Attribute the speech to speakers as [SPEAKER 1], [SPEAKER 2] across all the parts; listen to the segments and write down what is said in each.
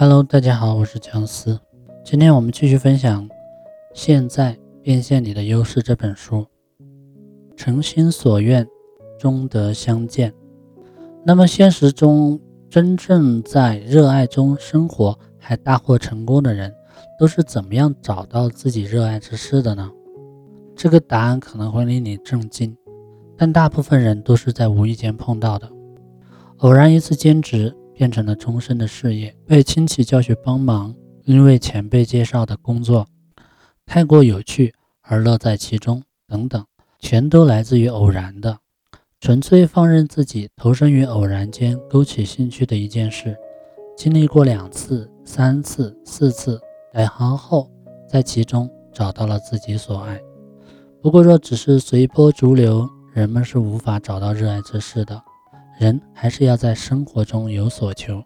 [SPEAKER 1] Hello，大家好，我是姜思。今天我们继续分享《现在变现你的优势》这本书。诚心所愿，终得相见。那么现实中真正在热爱中生活还大获成功的人，都是怎么样找到自己热爱之事的呢？这个答案可能会令你震惊，但大部分人都是在无意间碰到的，偶然一次兼职。变成了终身的事业，被亲戚叫去帮忙，因为前辈介绍的工作太过有趣而乐在其中，等等，全都来自于偶然的，纯粹放任自己投身于偶然间勾起兴趣的一件事，经历过两次、三次、四次改行后，在其中找到了自己所爱。不过，若只是随波逐流，人们是无法找到热爱之事的。人还是要在生活中有所求，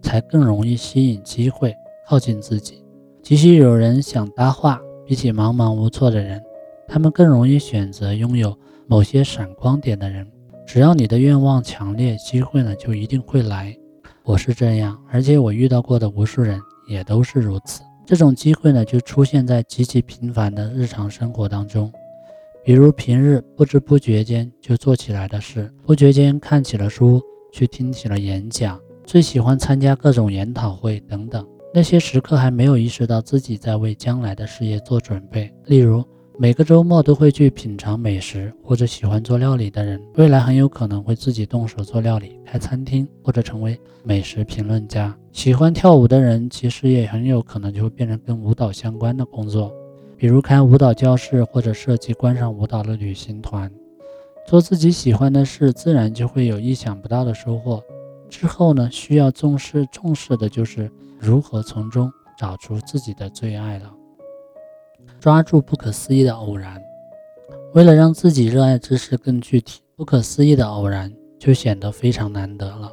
[SPEAKER 1] 才更容易吸引机会靠近自己。即使有人想搭话，比起茫茫无措的人，他们更容易选择拥有某些闪光点的人。只要你的愿望强烈，机会呢就一定会来。我是这样，而且我遇到过的无数人也都是如此。这种机会呢，就出现在极其平凡的日常生活当中。比如平日不知不觉间就做起来的事，不觉间看起了书，去听起了演讲，最喜欢参加各种研讨会等等。那些时刻还没有意识到自己在为将来的事业做准备。例如，每个周末都会去品尝美食，或者喜欢做料理的人，未来很有可能会自己动手做料理，开餐厅，或者成为美食评论家。喜欢跳舞的人，其实也很有可能就会变成跟舞蹈相关的工作。比如开舞蹈教室，或者设计观赏舞蹈的旅行团，做自己喜欢的事，自然就会有意想不到的收获。之后呢，需要重视重视的就是如何从中找出自己的最爱了。抓住不可思议的偶然，为了让自己热爱之事更具体，不可思议的偶然就显得非常难得了。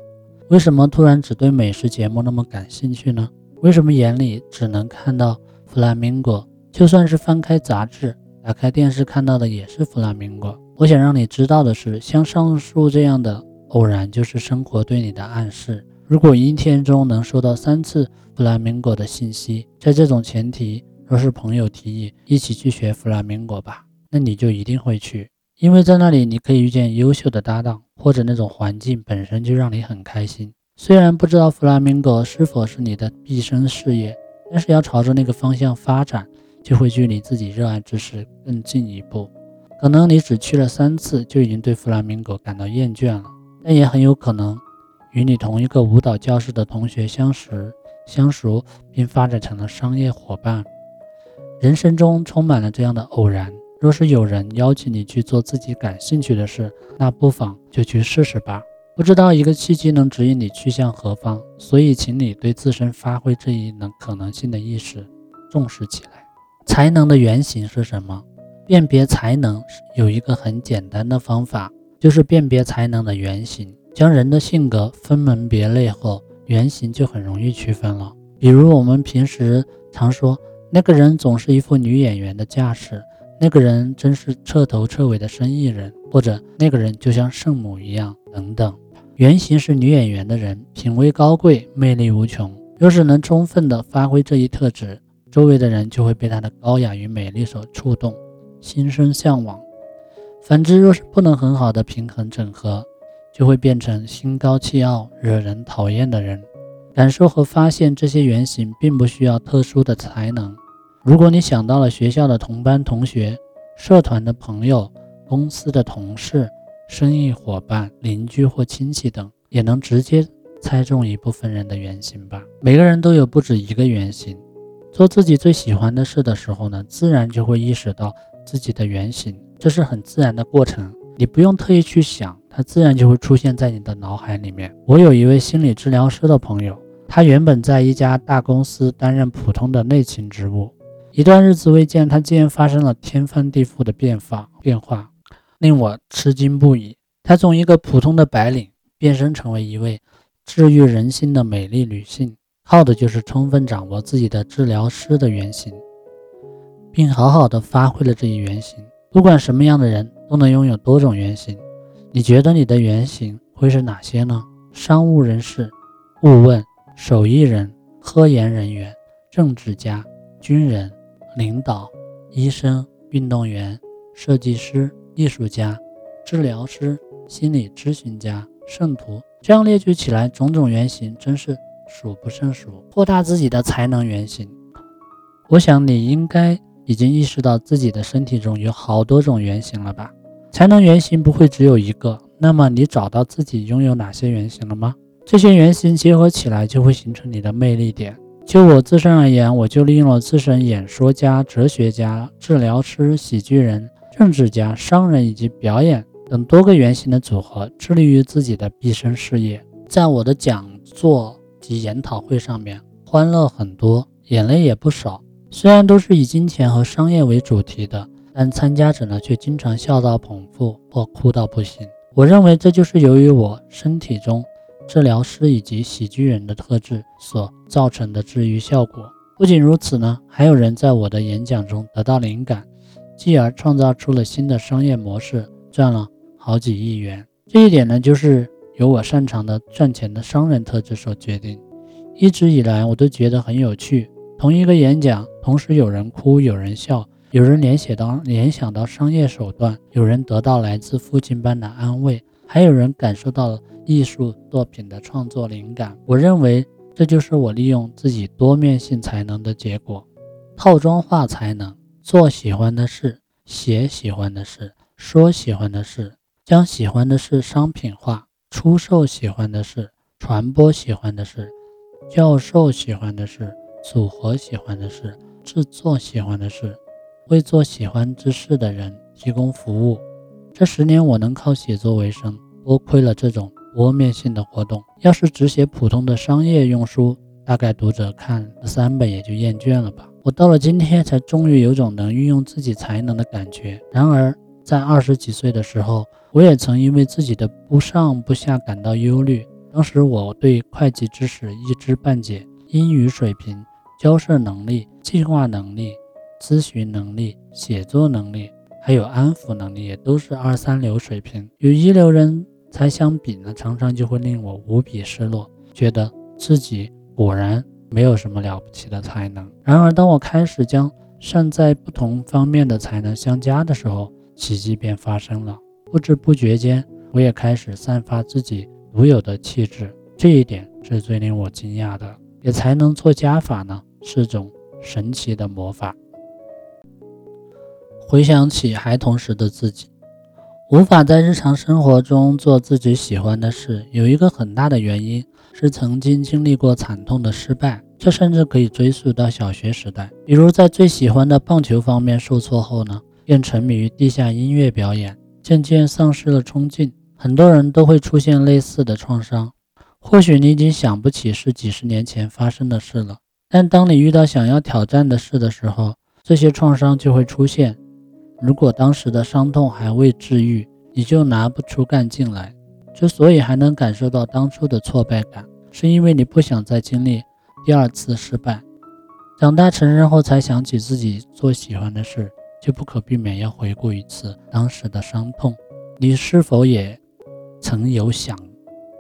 [SPEAKER 1] 为什么突然只对美食节目那么感兴趣呢？为什么眼里只能看到弗拉明戈？就算是翻开杂志、打开电视看到的也是弗拉明戈。我想让你知道的是，像上述这样的偶然，就是生活对你的暗示。如果一天中能收到三次弗拉明戈的信息，在这种前提，若是朋友提议一起去学弗拉明戈吧，那你就一定会去，因为在那里你可以遇见优秀的搭档，或者那种环境本身就让你很开心。虽然不知道弗拉明戈是否是你的毕生事业，但是要朝着那个方向发展。就会距离自己热爱之事更近一步。可能你只去了三次，就已经对弗拉明戈感到厌倦了，但也很有可能与你同一个舞蹈教室的同学相识、相熟，并发展成了商业伙伴。人生中充满了这样的偶然。若是有人邀请你去做自己感兴趣的事，那不妨就去试试吧。不知道一个契机能指引你去向何方，所以请你对自身发挥这一能可能性的意识重视起来。才能的原型是什么？辨别才能有一个很简单的方法，就是辨别才能的原型。将人的性格分门别类后，原型就很容易区分了。比如我们平时常说，那个人总是一副女演员的架势，那个人真是彻头彻尾的生意人，或者那个人就像圣母一样，等等。原型是女演员的人，品味高贵，魅力无穷。若是能充分的发挥这一特质，周围的人就会被她的高雅与美丽所触动，心生向往。反之，若是不能很好的平衡整合，就会变成心高气傲、惹人讨厌的人。感受和发现这些原型，并不需要特殊的才能。如果你想到了学校的同班同学、社团的朋友、公司的同事、生意伙伴、邻居或亲戚等，也能直接猜中一部分人的原型吧。每个人都有不止一个原型。做自己最喜欢的事的时候呢，自然就会意识到自己的原型，这是很自然的过程，你不用特意去想，它自然就会出现在你的脑海里面。我有一位心理治疗师的朋友，他原本在一家大公司担任普通的内勤职务，一段日子未见，他竟然发生了天翻地覆的变化，变化令我吃惊不已。他从一个普通的白领变身成为一位治愈人心的美丽女性。靠的就是充分掌握自己的治疗师的原型，并好好的发挥了这一原型。不管什么样的人都能拥有多种原型，你觉得你的原型会是哪些呢？商务人士、顾问、手艺人、科研人员、政治家、军人、领导、医生、运动员、设计师、艺术家、治疗师、心理咨询家、圣徒，这样列举起来，种种原型真是数不胜数。扩大自己的才能原型，我想你应该已经意识到自己的身体中有好多种原型了吧？才能原型不会只有一个，那么你找到自己拥有哪些原型了吗？这些原型结合起来，就会形成你的魅力点。就我自身而言，我就利用了自身演说家、哲学家、治疗师、喜剧人、政治家、商人以及表演等多个原型的组合，致力于自己的毕生事业。在我的讲座及研讨会上面，欢乐很多，眼泪也不少。虽然都是以金钱和商业为主题的，但参加者呢却经常笑到捧腹或哭到不行。我认为这就是由于我身体中。治疗师以及喜剧人的特质所造成的治愈效果。不仅如此呢，还有人在我的演讲中得到灵感，继而创造出了新的商业模式，赚了好几亿元。这一点呢，就是由我擅长的赚钱的商人特质所决定。一直以来，我都觉得很有趣。同一个演讲，同时有人哭，有人笑，有人联想到联想到商业手段，有人得到来自父亲般的安慰，还有人感受到了。艺术作品的创作灵感，我认为这就是我利用自己多面性才能的结果。套装化才能，做喜欢的事，写喜欢的事，说喜欢的事，将喜欢的事商品化，出售喜欢的事，传播喜欢的事，教授喜欢的事，组合喜欢的事，制作喜欢的事，为做喜欢之事的人提供服务。这十年我能靠写作为生，多亏了这种。多面性的活动，要是只写普通的商业用书，大概读者看三本也就厌倦了吧。我到了今天，才终于有种能运用自己才能的感觉。然而，在二十几岁的时候，我也曾因为自己的不上不下感到忧虑。当时我对会计知识一知半解，英语水平、交涉能力、计划能力、咨询能力、写作能力，还有安抚能力，也都是二三流水平，与一流人。才相比呢，常常就会令我无比失落，觉得自己果然没有什么了不起的才能。然而，当我开始将善在不同方面的才能相加的时候，奇迹便发生了。不知不觉间，我也开始散发自己独有的气质，这一点是最令我惊讶的。也才能做加法呢，是种神奇的魔法。回想起孩童时的自己。无法在日常生活中做自己喜欢的事，有一个很大的原因是曾经经历过惨痛的失败，这甚至可以追溯到小学时代。比如在最喜欢的棒球方面受挫后呢，便沉迷于地下音乐表演，渐渐丧失了冲劲。很多人都会出现类似的创伤，或许你已经想不起是几十年前发生的事了，但当你遇到想要挑战的事的时候，这些创伤就会出现。如果当时的伤痛还未治愈，你就拿不出干劲来。之所以还能感受到当初的挫败感，是因为你不想再经历第二次失败。长大成人后才想起自己做喜欢的事，就不可避免要回顾一次当时的伤痛。你是否也曾有想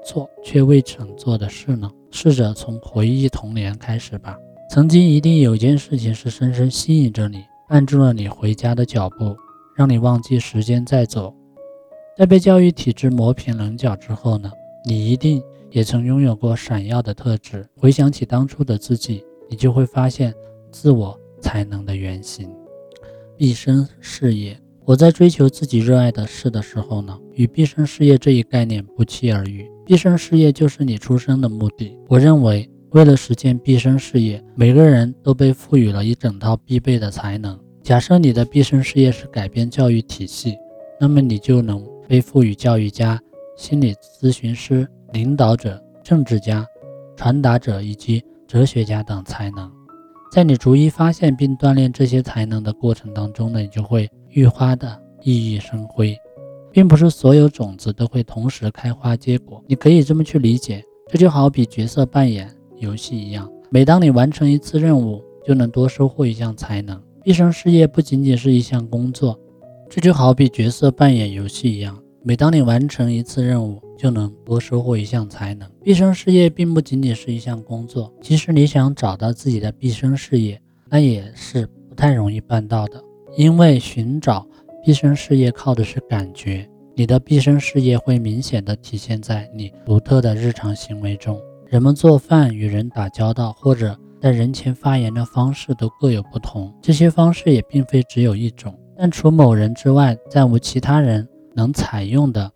[SPEAKER 1] 做却未曾做的事呢？试着从回忆童年开始吧。曾经一定有件事情是深深吸引着你。按住了你回家的脚步，让你忘记时间在走。在被教育体制磨平棱角之后呢，你一定也曾拥有过闪耀的特质。回想起当初的自己，你就会发现自我才能的原型。毕生事业，我在追求自己热爱的事的时候呢，与毕生事业这一概念不期而遇。毕生事业就是你出生的目的。我认为。为了实现毕生事业，每个人都被赋予了一整套必备的才能。假设你的毕生事业是改变教育体系，那么你就能被赋予教育家、心理咨询师、领导者、政治家、传达者以及哲学家等才能。在你逐一发现并锻炼这些才能的过程当中呢，你就会愈发的熠熠生辉。并不是所有种子都会同时开花结果，你可以这么去理解。这就好比角色扮演。游戏一样，每当你完成一次任务，就能多收获一项才能。毕生事业不仅仅是一项工作，这就好比角色扮演游戏一样，每当你完成一次任务，就能多收获一项才能。毕生事业并不仅仅是一项工作，即使你想找到自己的毕生事业，那也是不太容易办到的。因为寻找毕生事业靠的是感觉，你的毕生事业会明显的体现在你独特的日常行为中。人们做饭、与人打交道，或者在人前发言的方式都各有不同，这些方式也并非只有一种。但除某人之外，再无其他人能采用的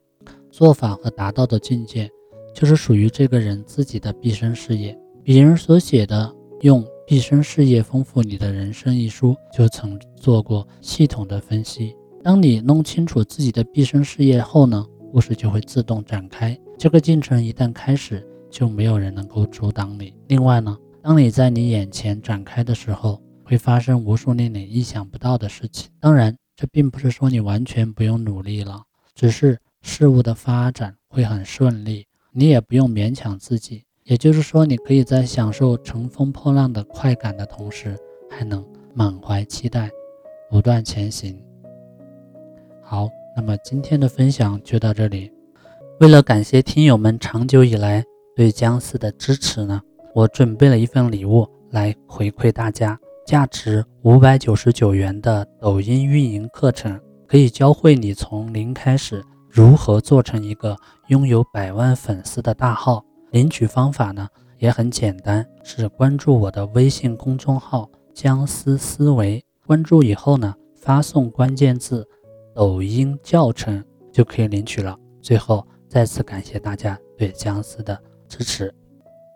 [SPEAKER 1] 做法和达到的境界，就是属于这个人自己的毕生事业。别人所写的用毕生事业丰富你的人生一书，就曾做过系统的分析。当你弄清楚自己的毕生事业后呢，故事就会自动展开。这个进程一旦开始，就没有人能够阻挡你。另外呢，当你在你眼前展开的时候，会发生无数令你意想不到的事情。当然，这并不是说你完全不用努力了，只是事物的发展会很顺利，你也不用勉强自己。也就是说，你可以在享受乘风破浪的快感的同时，还能满怀期待，不断前行。好，那么今天的分享就到这里。为了感谢听友们长久以来对姜思的支持呢，我准备了一份礼物来回馈大家。价值五百九十九元的抖音运营课程，可以教会你从零开始如何做成一个拥有百万粉丝的大号。领取方法呢也很简单，是关注我的微信公众号“姜思思维”，关注以后呢，发送关键字“抖音教程”就可以领取了。最后再次感谢大家对姜思的支持。